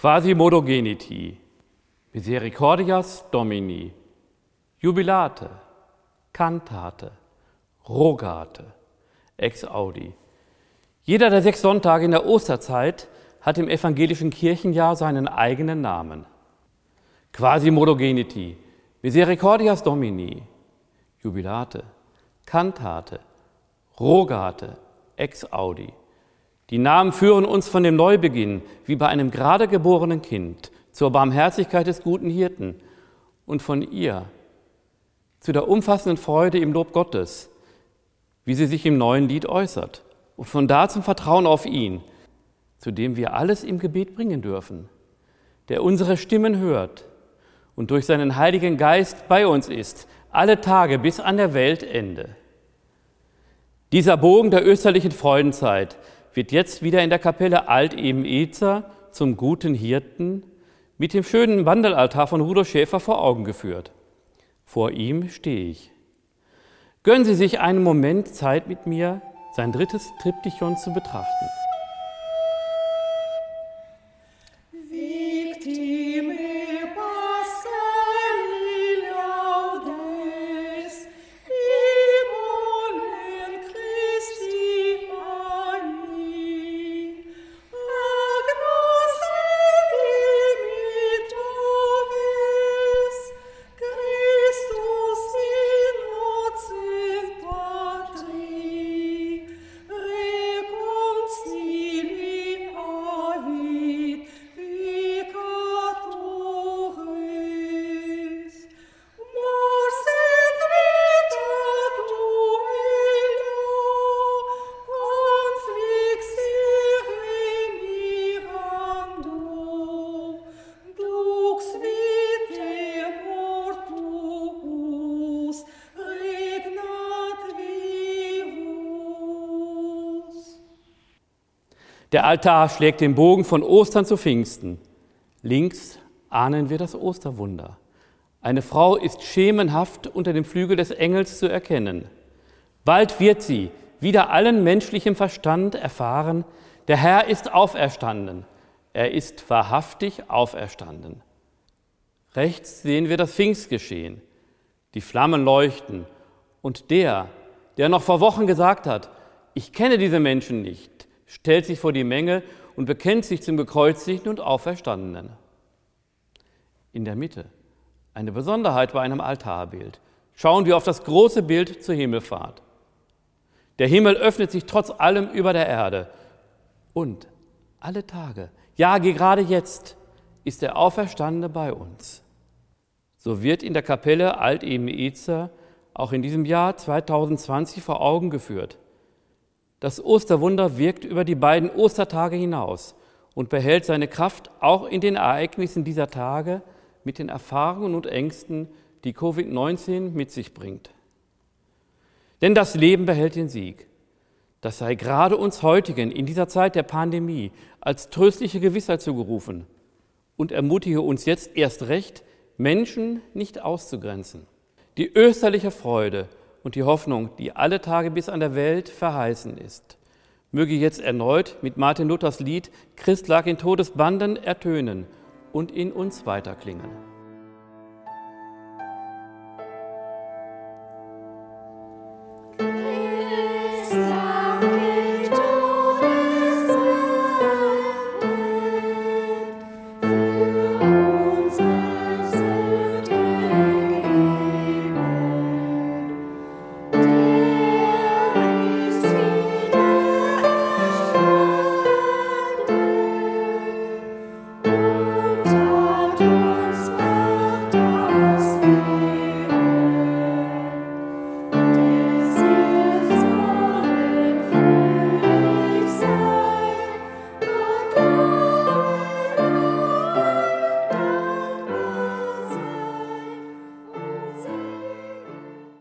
Quasi modogeniti, misericordias Domini, jubilate, cantate, rogate, ex audi. Jeder der sechs Sonntage in der Osterzeit hat im evangelischen Kirchenjahr seinen eigenen Namen. Quasi modogeniti, misericordias Domini, jubilate, cantate, rogate, ex audi. Die Namen führen uns von dem Neubeginn, wie bei einem gerade geborenen Kind, zur Barmherzigkeit des guten Hirten und von ihr zu der umfassenden Freude im Lob Gottes, wie sie sich im neuen Lied äußert, und von da zum Vertrauen auf ihn, zu dem wir alles im Gebet bringen dürfen, der unsere Stimmen hört und durch seinen Heiligen Geist bei uns ist, alle Tage bis an der Weltende. Dieser Bogen der österlichen Freudenzeit wird jetzt wieder in der Kapelle Alt-Eben-Ezer zum guten Hirten mit dem schönen Wandelaltar von Rudolf Schäfer vor Augen geführt. Vor ihm stehe ich. Gönnen Sie sich einen Moment Zeit mit mir, sein drittes Triptychon zu betrachten. Der Altar schlägt den Bogen von Ostern zu Pfingsten. Links ahnen wir das Osterwunder. Eine Frau ist schemenhaft unter dem Flügel des Engels zu erkennen. Bald wird sie wieder allen menschlichem Verstand erfahren, der Herr ist auferstanden. Er ist wahrhaftig auferstanden. Rechts sehen wir das Pfingstgeschehen. Die Flammen leuchten. Und der, der noch vor Wochen gesagt hat, ich kenne diese Menschen nicht, stellt sich vor die Menge und bekennt sich zum Gekreuzigten und Auferstandenen. In der Mitte eine Besonderheit bei einem Altarbild. Schauen wir auf das große Bild zur Himmelfahrt. Der Himmel öffnet sich trotz allem über der Erde. Und alle Tage, ja gerade jetzt, ist der Auferstandene bei uns. So wird in der Kapelle Alt-Eben-Ezer auch in diesem Jahr 2020 vor Augen geführt. Das Osterwunder wirkt über die beiden Ostertage hinaus und behält seine Kraft auch in den Ereignissen dieser Tage mit den Erfahrungen und Ängsten, die Covid-19 mit sich bringt. Denn das Leben behält den Sieg. Das sei gerade uns heutigen in dieser Zeit der Pandemie als tröstliche Gewissheit zugerufen und ermutige uns jetzt erst recht, Menschen nicht auszugrenzen. Die österliche Freude und die Hoffnung, die alle Tage bis an der Welt verheißen ist, möge jetzt erneut mit Martin Luthers Lied Christ lag in Todesbanden ertönen und in uns weiterklingen.